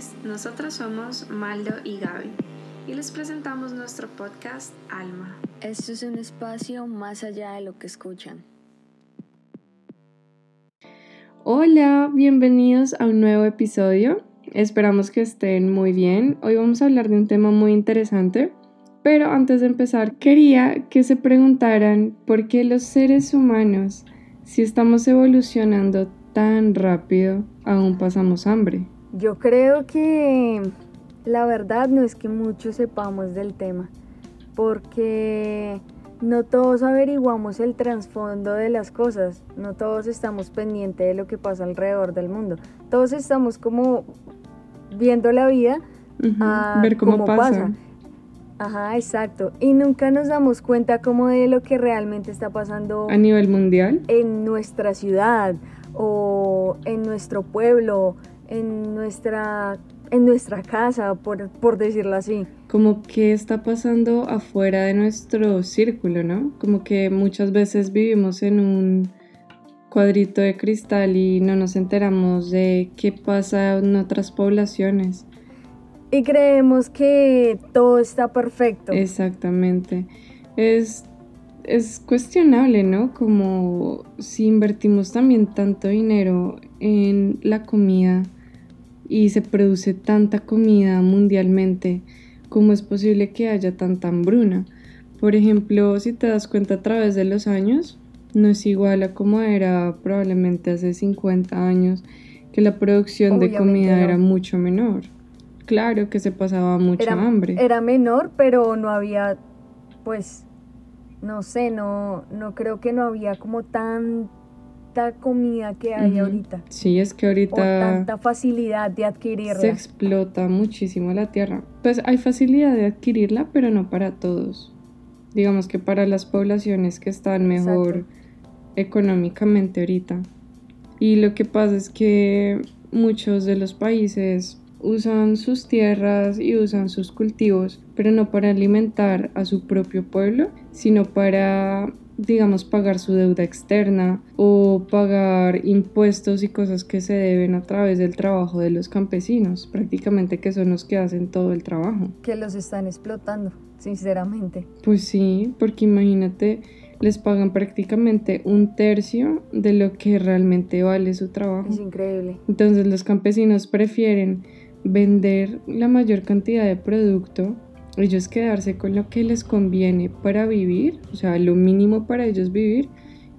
noches, nosotros somos Maldo y Gaby y les presentamos nuestro podcast Alma. Esto es un espacio más allá de lo que escuchan. Hola, bienvenidos a un nuevo episodio. Esperamos que estén muy bien. Hoy vamos a hablar de un tema muy interesante, pero antes de empezar quería que se preguntaran por qué los seres humanos, si estamos evolucionando tan rápido, aún pasamos hambre. Yo creo que la verdad no es que muchos sepamos del tema, porque no todos averiguamos el trasfondo de las cosas, no todos estamos pendientes de lo que pasa alrededor del mundo, todos estamos como viendo la vida a ver cómo, pasa. Ajá, exacto. Y nunca nos damos cuenta como de lo que realmente está pasando a nivel mundial en nuestra ciudad o en nuestro pueblo, en nuestra en nuestra casa, por, por decirlo así. Como que está pasando afuera de nuestro círculo, ¿no? Como que muchas veces vivimos en un cuadrito de cristal y no nos enteramos de qué pasa en otras poblaciones. Y creemos que todo está perfecto. Exactamente. Es, es cuestionable, ¿no? Como si invertimos también tanto dinero en la comida y se produce tanta comida mundialmente, ¿cómo es posible que haya tanta hambruna? Por ejemplo, si te das cuenta a través de los años, no es igual a como era probablemente hace 50 años, que la producción de comida era mucho menor. Claro que se pasaba mucha hambre. Era menor, pero no había, pues, no sé, no, no creo que no había como tan comida que hay ahorita. Sí, es que ahorita... tanta facilidad de adquirirla. Se explota muchísimo la tierra. Pues hay facilidad de adquirirla, pero no para todos. Digamos que para las poblaciones que están mejor económicamente ahorita. Y lo que pasa es que muchos de los países usan sus tierras y usan sus cultivos, pero no para alimentar a su propio pueblo, sino para digamos, pagar su deuda externa o pagar impuestos y cosas que se deben a través del trabajo de los campesinos, prácticamente que son los que hacen todo el trabajo. Que los están explotando, sinceramente. Pues sí, porque imagínate, les pagan prácticamente un tercio de lo que realmente vale su trabajo. Es increíble. Entonces los campesinos prefieren vender la mayor cantidad de producto ellos quedarse con lo que les conviene para vivir, o sea, lo mínimo para ellos vivir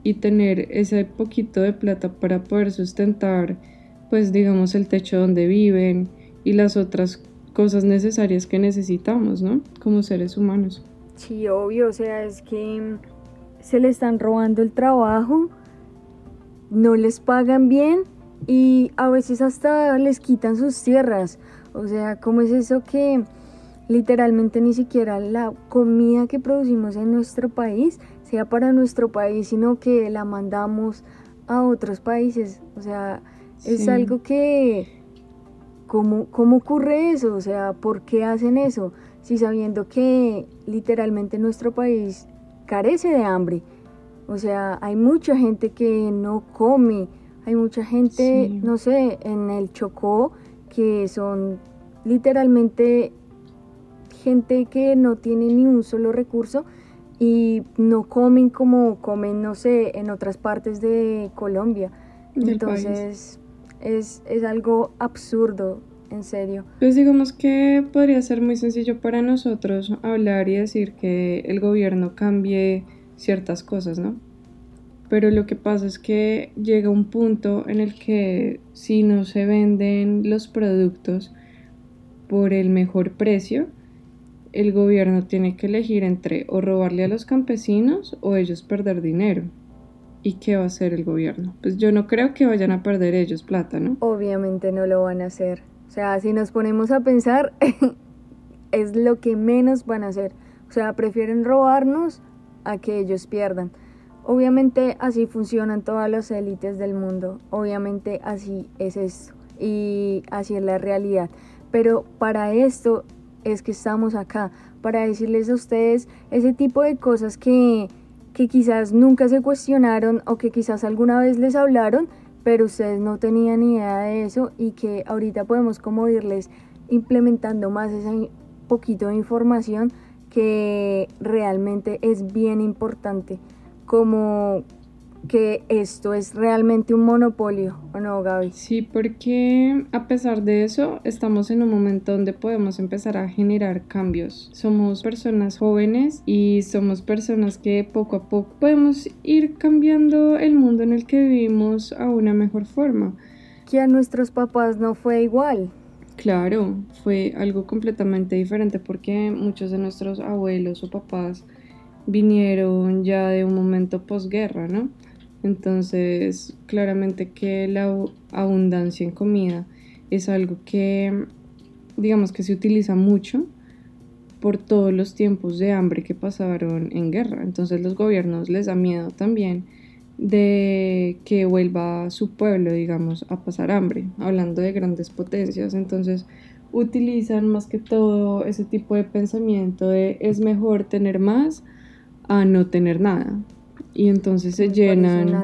y tener ese poquito de plata para poder sustentar, pues digamos, el techo donde viven y las otras cosas necesarias que necesitamos, ¿no? Como seres humanos. Sí, obvio, o sea, es que se le están robando el trabajo, no les pagan bien y a veces hasta les quitan sus tierras. O sea, ¿cómo es eso que literalmente ni siquiera la comida que producimos en nuestro país sea para nuestro país, sino que la mandamos a otros países. O sea, es algo que... ¿cómo, ¿Cómo ocurre eso? O sea, ¿por qué hacen eso? Si sabiendo que literalmente nuestro país carece de hambre. O sea, hay mucha gente que no come, hay mucha gente, no sé, en el Chocó que son literalmente gente que no tiene ni un solo recurso y no comen como comen, no sé, en otras partes de Colombia. Entonces es, es algo absurdo, en serio. Pues digamos que podría ser muy sencillo para nosotros hablar y decir que el gobierno cambie ciertas cosas, ¿no? Pero lo que pasa es que llega un punto en el que si no se venden los productos por el mejor precio, el gobierno tiene que elegir entre o robarle a los campesinos o ellos perder dinero. ¿Y qué va a hacer el gobierno? Pues yo no creo que vayan a perder ellos plata, ¿no? Obviamente no lo van a hacer. O sea, si nos ponemos a pensar, es lo que menos van a hacer. O sea, prefieren robarnos a que ellos pierdan. Obviamente así funcionan todas las élites del mundo. Obviamente así es esto. Y así es la realidad. Pero para esto es que estamos acá, para decirles a ustedes ese tipo de cosas que, que quizás nunca se cuestionaron o que quizás alguna vez les hablaron, pero ustedes no tenían idea de eso y que ahorita podemos como irles implementando más ese poquito de información que realmente es bien importante, como que esto es realmente un monopolio, ¿o no, Gaby? Sí, porque a pesar de eso, estamos en un momento donde podemos empezar a generar cambios. Somos personas jóvenes y somos personas que poco a poco podemos ir cambiando el mundo en el que vivimos a una mejor forma. Que a nuestros papás no fue igual. Claro, fue algo completamente diferente porque muchos de nuestros abuelos o papás vinieron ya de un momento posguerra, ¿no? Entonces, claramente que la abundancia en comida es algo que, digamos que se utiliza mucho por todos los tiempos de hambre que pasaron en guerra. Entonces los gobiernos les da miedo también de que vuelva su pueblo, digamos, a pasar hambre, hablando de grandes potencias. Entonces utilizan más que todo ese tipo de pensamiento de es mejor tener más a no tener nada y entonces se llenan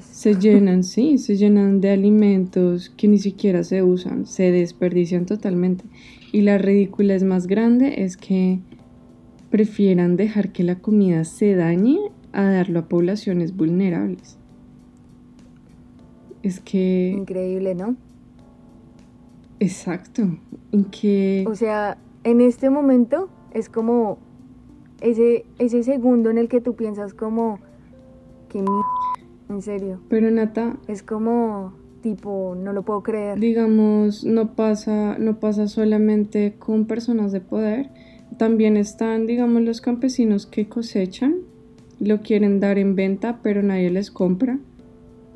se llenan sí se llenan de alimentos que ni siquiera se usan se desperdician totalmente. Y la ridiculez más grande es que prefieran dejar que la comida se dañe a darlo a poblaciones vulnerables. Es que increíble no exacto en que o sea en este momento es como ese, ese segundo en el que tú piensas como Qué en serio. Pero Nata. Es como tipo, no lo puedo creer. Digamos, no pasa, no pasa solamente con personas de poder. También están, digamos, los campesinos que cosechan, lo quieren dar en venta, pero nadie les compra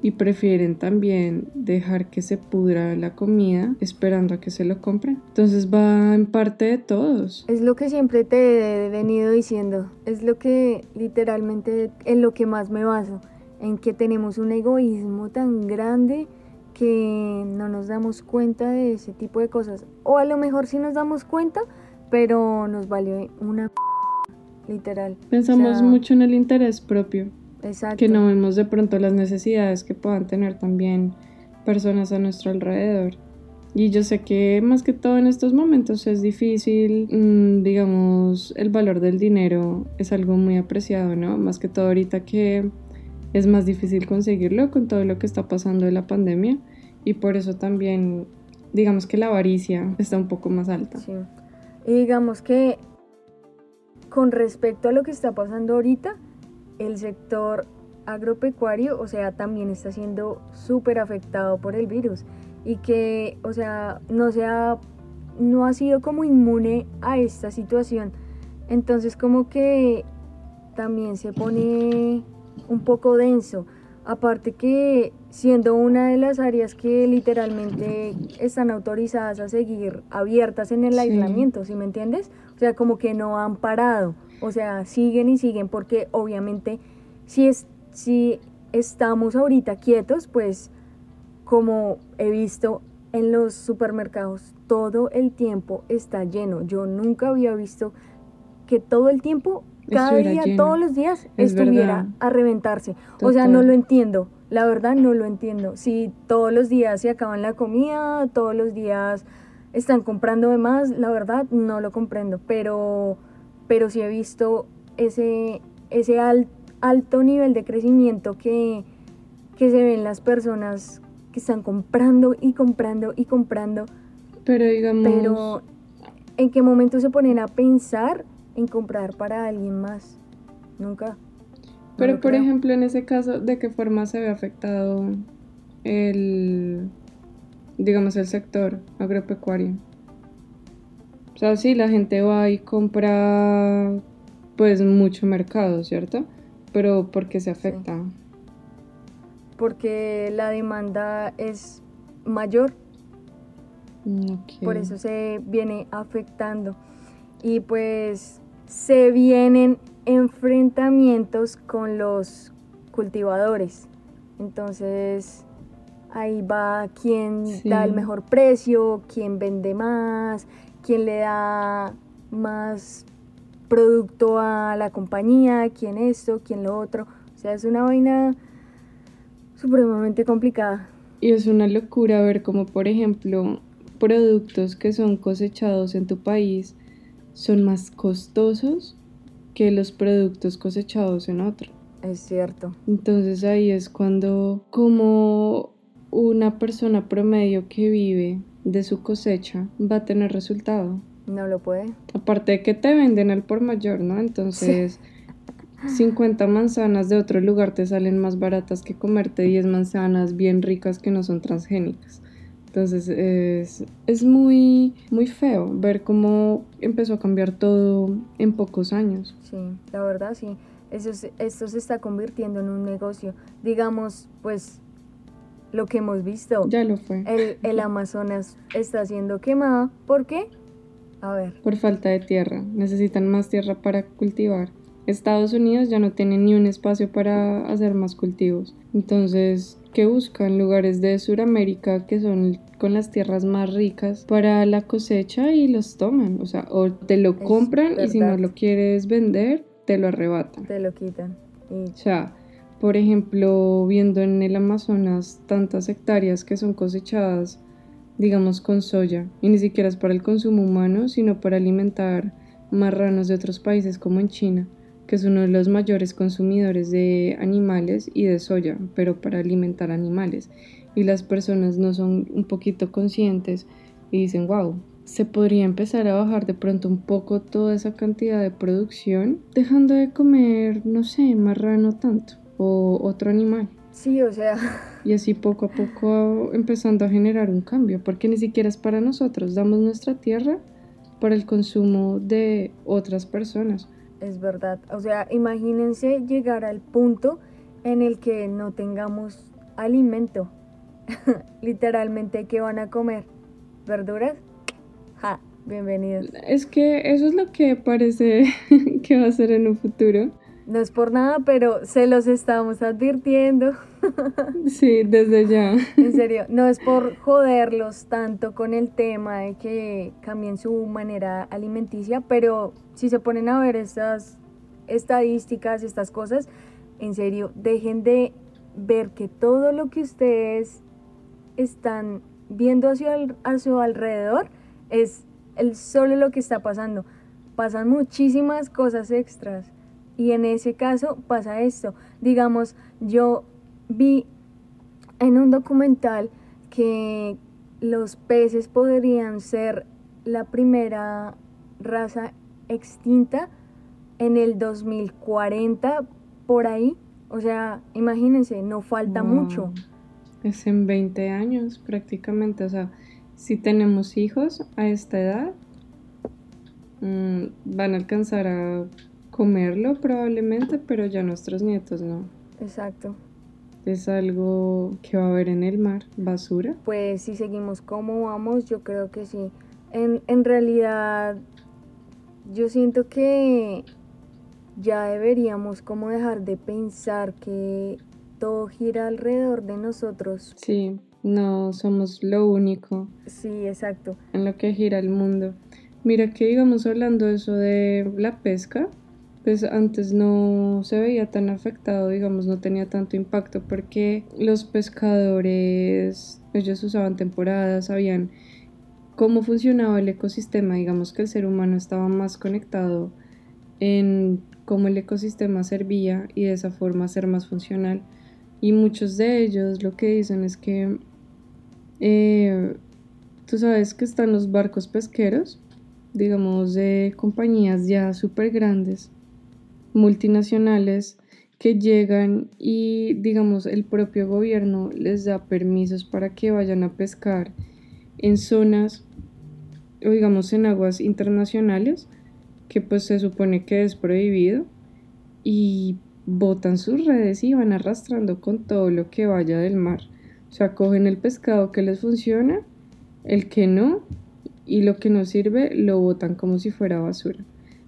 y prefieren también dejar que se pudra la comida esperando a que se lo compren. Entonces va en parte de todos. Es lo que siempre te he venido diciendo, es lo que literalmente en lo que más me baso, en que tenemos un egoísmo tan grande que no nos damos cuenta de ese tipo de cosas. O a lo mejor sí nos damos cuenta, pero nos vale una literal. Pensamos mucho en el interés propio. Que no vemos de pronto las necesidades que puedan tener también personas a nuestro alrededor. Y yo sé que más que todo en estos momentos es difícil, mm, digamos, el valor del dinero es algo muy apreciado, ¿no? Más que todo ahorita que es más difícil conseguirlo con todo lo que está pasando de la pandemia y por eso también, digamos que la avaricia está un poco más alta. Sí. Y digamos que con respecto a lo que está pasando ahorita, el sector agropecuario, o sea, también está siendo súper afectado por el virus y que, o sea, no se ha, no ha sido como inmune a esta situación. Entonces como que también se pone un poco denso. Aparte que siendo una de las áreas que literalmente están autorizadas a seguir abiertas en el aislamiento, ¿sí me entiendes? O sea, como que no han parado. O sea, siguen y siguen porque obviamente si, es, si estamos ahorita quietos, pues como he visto en los supermercados, todo el tiempo está lleno. Yo nunca había visto que todo el tiempo, cada día, todos los días, estuviera a reventarse. O sea, no lo entiendo. La verdad no lo entiendo. Si todos los días se acaban la comida, todos los días están comprando de más, la verdad no lo comprendo. Pero pero sí he visto ese, ese alto nivel de crecimiento que, que se ven las personas que están comprando y comprando y comprando. Pero digamos... Pero ¿en qué momento se ponen a pensar en comprar para alguien más? Nunca. Pero por ejemplo, en ese caso, ¿de qué forma se ve afectado el, digamos, el sector agropecuario? O sea, sí, la gente va y compra pues mucho mercado, ¿cierto? Pero ¿por qué se afecta? Porque la demanda es mayor. Por eso se viene afectando. Y pues se vienen enfrentamientos con los cultivadores. Entonces ahí va quien da el mejor precio, quien vende más, quién le da más producto a la compañía, quién esto, quién lo otro. O sea, es una vaina supremamente complicada. Y es una locura ver cómo, por ejemplo, productos que son cosechados en tu país son más costosos que los productos cosechados en otro. Es cierto. Entonces ahí es cuando como una persona promedio que vive de su cosecha va a tener resultado. No lo puede. Aparte de que te venden al por mayor, ¿no? Entonces, 50 manzanas de otro lugar te salen más baratas que comerte 10 manzanas bien ricas que no son transgénicas. Entonces es, es muy, muy feo ver cómo empezó a cambiar todo en pocos años. Sí, la verdad sí. Eso esto se está convirtiendo en un negocio. Digamos, pues lo que hemos visto. Ya lo fue. El, el Amazonas está siendo quemado. ¿Por qué? A ver. Por falta de tierra. Necesitan más tierra para cultivar. Estados Unidos ya no tiene ni un espacio para hacer más cultivos. Entonces, ¿qué buscan? Lugares de Sudamérica que son con las tierras más ricas para la cosecha y los toman. O sea, o te lo compran y si no lo quieres vender, te lo arrebatan. Te lo quitan. O sea, por ejemplo, viendo en el Amazonas tantas hectáreas que son cosechadas digamos con soya, y ni siquiera es para el consumo humano, sino para alimentar marranos de otros países como en China, que es uno de los mayores consumidores de animales y de soya, pero para alimentar animales. Y las personas no son un poquito conscientes y dicen, wow, se podría empezar a bajar de pronto un poco toda esa cantidad de producción, dejando de comer, no sé, marrano tanto o otro animal. Sí, o sea. Y así poco a poco empezando a generar un cambio, porque ni siquiera es para nosotros, damos nuestra tierra para el consumo de otras personas. Es verdad, o sea, imagínense llegar al punto en el que no tengamos alimento. Literalmente, ¿qué van a comer? ¿Verduras? Ja, bienvenidos. Es que eso es lo que parece que va a ser en un futuro no es por nada, pero se los estamos advirtiendo. Sí, desde ya. En serio, no es por joderlos tanto con el tema de que cambien su manera alimenticia, pero si se ponen a ver estas estadísticas, estas cosas, en serio, dejen de ver que todo lo que ustedes están viendo a su, a su alrededor es el, solo lo que está pasando. Pasan muchísimas cosas extras y en ese caso pasa esto. Digamos, yo vi en un documental que los peces podrían ser la primera raza extinta en el 2040 por ahí. O sea, imagínense, no falta mucho. Es en 20 años prácticamente. O sea, si tenemos hijos a esta edad, mm, van a alcanzar a comerlo probablemente, pero ya nuestros nietos no. Exacto. Es algo que va a haber en el mar, basura. Pues si seguimos como vamos, yo creo que sí. En, en realidad, yo siento que ya deberíamos como dejar de pensar que todo gira alrededor de nosotros. Sí, no somos lo único. Sí, exacto. En lo que gira el mundo. Mira que íbamos hablando eso de la pesca, pues antes no se veía tan afectado, digamos, no tenía tanto impacto porque los pescadores, ellos usaban temporadas, sabían cómo funcionaba el ecosistema, digamos que el ser humano estaba más conectado en cómo el ecosistema servía y de esa forma ser más funcional. Y muchos de ellos lo que dicen es que eh, tú sabes que están los barcos pesqueros, digamos, de compañías ya súper grandes multinacionales que llegan y digamos el propio gobierno les da permisos para que vayan a pescar en zonas o digamos en aguas internacionales que pues se supone que es prohibido y botan sus redes y van arrastrando con todo lo que vaya del mar. O sea, cogen el pescado que les funciona, el que no, y lo que no sirve lo botan como si fuera basura.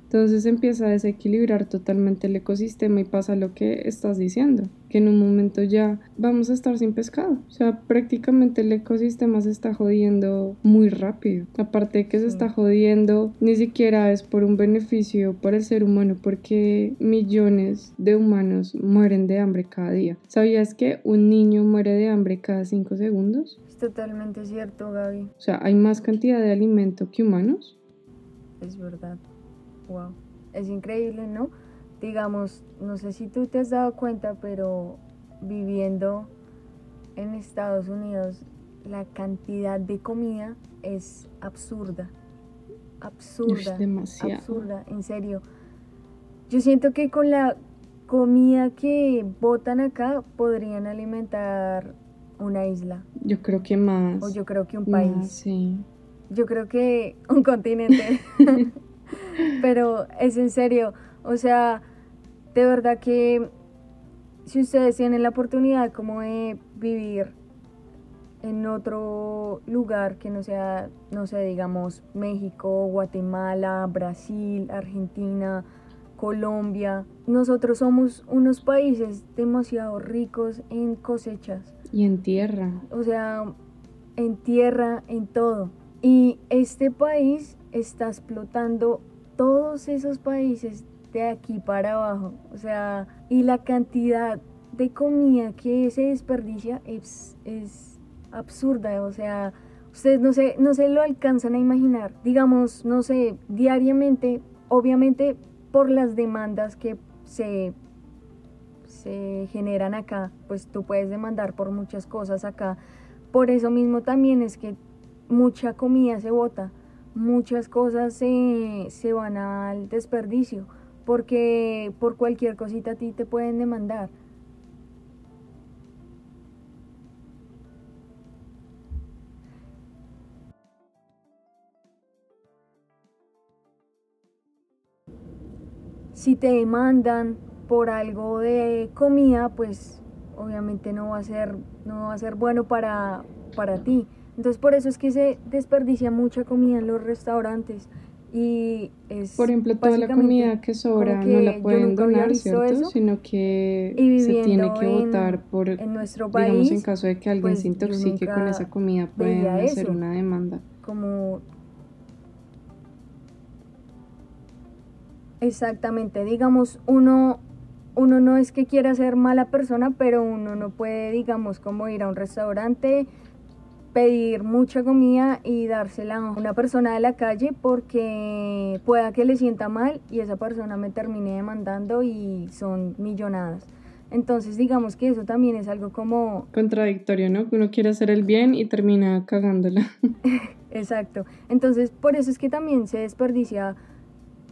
Entonces empieza a desequilibrar totalmente el ecosistema y pasa lo que estás diciendo, que en un momento ya vamos a estar sin pescado. O sea, prácticamente el ecosistema se está jodiendo muy rápido. Aparte de que se está jodiendo, ni siquiera es por un beneficio para el ser humano, porque millones de humanos mueren de hambre cada día. ¿Sabías que un niño muere de hambre cada cinco segundos? Es totalmente cierto, Gaby. O sea, hay más cantidad de alimento que humanos. Es verdad. Wow, es increíble, ¿no? Digamos, no sé si tú te has dado cuenta, pero viviendo en Estados Unidos, la cantidad de comida es absurda. Absurda. demasiado. Absurda, en serio. Yo siento que con la comida que botan acá podrían alimentar una isla. Yo creo que más. O yo creo que un país. sí. Yo creo que un continente. Pero es en serio, o sea, de verdad que si ustedes tienen la oportunidad como de vivir en otro lugar que no sea, no sé, digamos México, Guatemala, Brasil, Argentina, Colombia. Nosotros somos unos países demasiado ricos en cosechas. Y en tierra. O sea, en tierra, en todo. Y este país está explotando todos esos países de aquí para abajo. O sea, y la cantidad de comida que se desperdicia es, es absurda. O sea, ustedes no se, no lo alcanzan a imaginar. Digamos, no sé, diariamente, obviamente por las demandas que se, se generan acá, pues tú puedes demandar por muchas cosas acá. Por eso mismo también es que mucha comida se bota muchas cosas se, se van al desperdicio, porque por cualquier cosita a ti te pueden demandar. Si te demandan por algo de comida, pues obviamente no va a ser, no va a ser bueno para, para ti. Entonces por eso es que se desperdicia mucha comida en los restaurantes y es por ejemplo toda la comida que sobra no la pueden donar cierto sino que se tiene que votar por en nuestro país digamos en caso de que alguien pues, se intoxique con esa comida pueden hacer una demanda. Como exactamente digamos uno uno no es que quiera ser mala persona pero uno no puede digamos como ir a un restaurante pedir mucha comida y dársela a una persona de la calle porque pueda que le sienta mal y esa persona me termine demandando y son millonadas. Entonces digamos que eso también es algo como... Contradictorio, ¿no? Que uno quiere hacer el bien y termina cagándola. Exacto. Entonces por eso es que también se desperdicia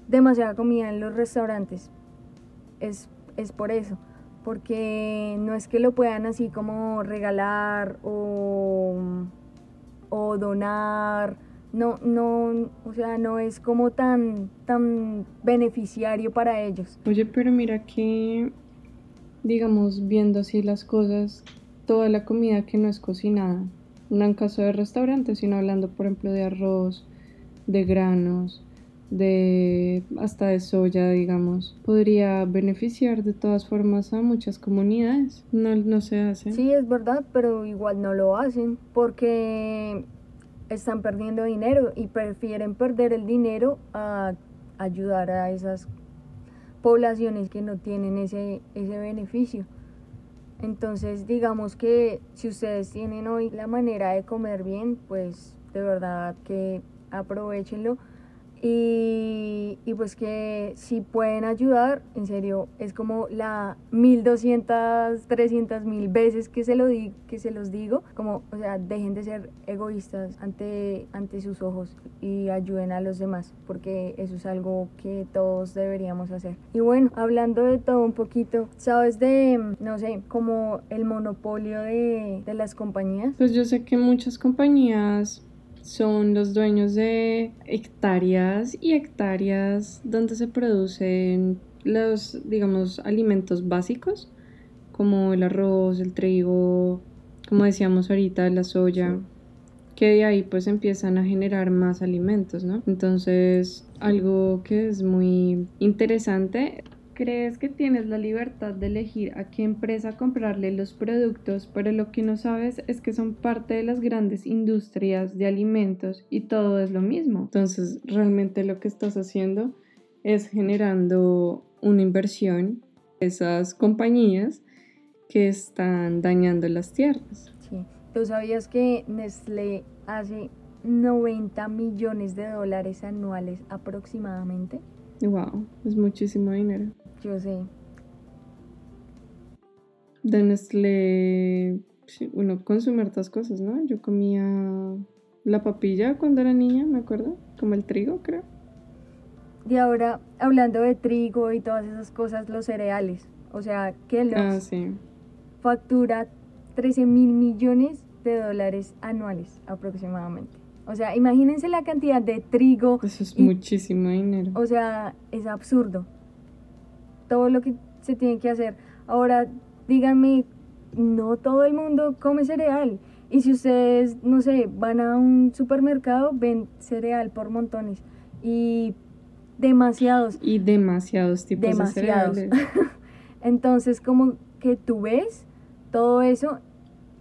demasiada comida en los restaurantes. Es, es por eso porque no es que lo puedan así como regalar o, o donar, no, no, o sea, no es como tan, tan beneficiario para ellos. Oye, pero mira que, digamos, viendo así las cosas, toda la comida que no es cocinada, no en caso de restaurantes, sino hablando, por ejemplo, de arroz, de granos, de hasta de soya, digamos, podría beneficiar de todas formas a muchas comunidades. No, no se hace. Sí, es verdad, pero igual no lo hacen porque están perdiendo dinero y prefieren perder el dinero a ayudar a esas poblaciones que no tienen ese, ese beneficio. Entonces, digamos que si ustedes tienen hoy la manera de comer bien, pues de verdad que aprovechenlo y, y, pues que si pueden ayudar, en serio, es como la 1200, 300 mil veces que se, lo di, que se los digo, como, o sea, dejen de ser egoístas ante, ante sus ojos y ayuden a los demás, porque eso es algo que todos deberíamos hacer. Y bueno, hablando de todo un poquito, ¿sabes de, no sé, como el monopolio de, de las compañías? Pues yo sé que muchas compañías son los dueños de hectáreas y hectáreas donde se producen los, digamos, alimentos básicos, como el arroz, el trigo, como decíamos ahorita, la soya, que de ahí pues empiezan a generar más alimentos, ¿no? Entonces algo que es muy interesante. ¿Crees que tienes la libertad de elegir a qué empresa comprarle los productos, pero lo que no sabes es que son parte de las grandes industrias de alimentos y todo es lo mismo? Entonces, realmente lo que estás haciendo es generando una inversión esas compañías que están dañando las tierras. Sí. ¿Tú sabías que Nestlé hace 90 millones de dólares anuales aproximadamente? Wow, es muchísimo dinero. Yo sé. De Nestlé, uno consume hartas cosas, ¿no? Yo comía la papilla cuando era niña, me acuerdo, como el trigo, creo. Y ahora, hablando de trigo y todas esas cosas, los cereales. O sea, Kellogg's Ah, sí. factura 13 mil millones de dólares anuales aproximadamente. O sea, imagínense la cantidad de trigo. Eso es y- muchísimo dinero. O sea, es absurdo. Todo lo que se tiene que hacer. Ahora, díganme, no todo el mundo come cereal. Y si ustedes, no sé, van a un supermercado, ven cereal por montones. Y demasiados. Y demasiados tipos Demasiados. de cereales. Entonces, como que tú ves todo eso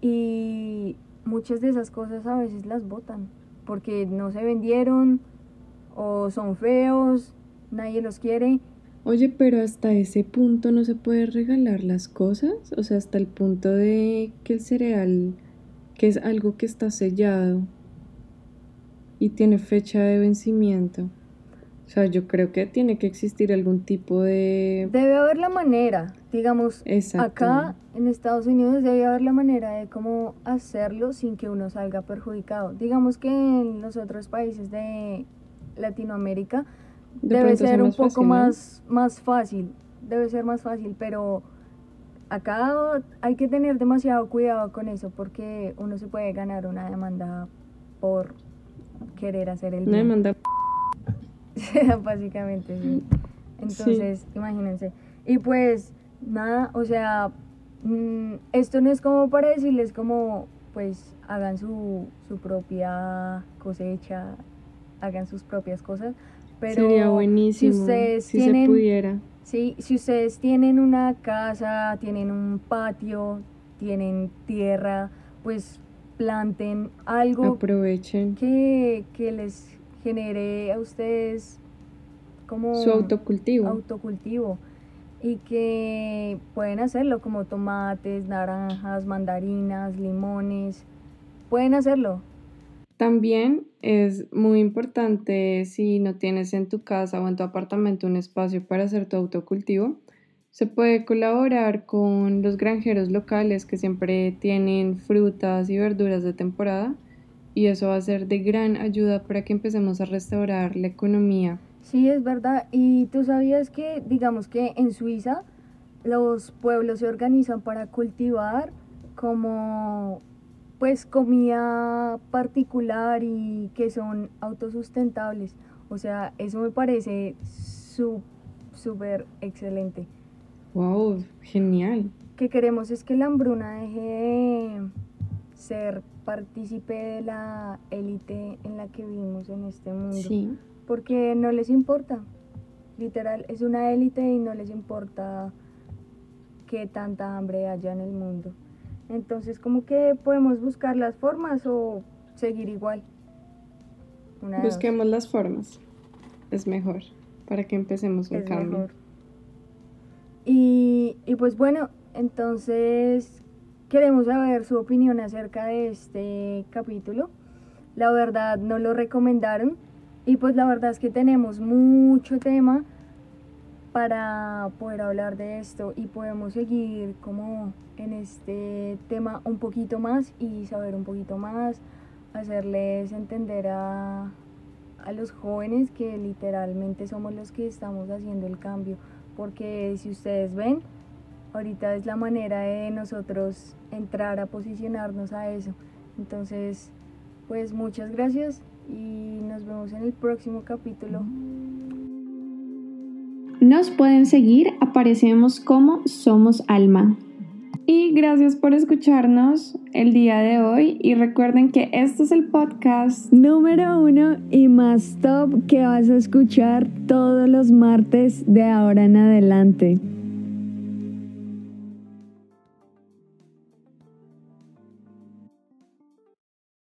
y muchas de esas cosas a veces las botan porque no se vendieron o son feos, nadie los quiere. Oye, pero hasta ese punto no se puede regalar las cosas. O sea, hasta el punto de que el cereal, que es algo que está sellado y tiene fecha de vencimiento. O sea, yo creo que tiene que existir algún tipo de... Debe haber la manera, digamos, Exacto. acá en Estados Unidos debe haber la manera de cómo hacerlo sin que uno salga perjudicado. Digamos que en los otros países de Latinoamérica De debe ser un poco fácil, ¿no? más, más fácil, debe ser más fácil, pero acá hay que tener demasiado cuidado con eso porque uno se puede ganar una demanda por querer hacer el Una demanda Básicamente, sí. Entonces, imagínense. Y pues, nada, o sea, mm, esto no es como para decirles como, pues, hagan su, su propia cosecha, hagan sus propias cosas, pero sería buenísimo si ustedes si tienen, se pudiera. sí, si ustedes tienen una casa, tienen un patio, tienen tierra, pues planten algo Aprovechen que, que les genere a ustedes como su autocultivo. autocultivo y que pueden hacerlo como tomates, naranjas, mandarinas, limones, pueden hacerlo. También es muy importante si no tienes en tu casa o en tu apartamento un espacio para hacer tu autocultivo, se puede colaborar con los granjeros locales que siempre tienen frutas y verduras de temporada y eso va a ser de gran ayuda para que empecemos a restaurar la economía. Sí, es verdad. Y tú sabías que, digamos que en Suiza, los pueblos se organizan para cultivar como pues comida particular y que son autosustentables. O sea, eso me parece súper excelente. ¡Wow! Genial. que queremos es que la hambruna deje de ser partícipe de la élite en la que vivimos en este mundo. Sí. Porque no les importa. Literal, es una élite y no les importa qué tanta hambre haya en el mundo. Entonces, como que podemos buscar las formas o seguir igual. Una dos. Busquemos las formas. Es mejor para que empecemos un es cambio. mejor. Y, y pues bueno, entonces queremos saber su opinión acerca de este capítulo. La verdad no lo recomendaron y pues la verdad es que tenemos mucho tema para poder hablar de esto y podemos seguir como en este tema un poquito más y saber un poquito más, hacerles entender a, a los jóvenes que literalmente somos los que estamos haciendo el cambio, porque si ustedes ven, ahorita es la manera de nosotros entrar a posicionarnos a eso. Entonces, pues muchas gracias y nos vemos en el próximo capítulo. Nos pueden seguir, aparecemos como Somos Alma. Y gracias por escucharnos el día de hoy y recuerden que este es el podcast número uno y más top que vas a escuchar todos los martes de ahora en adelante.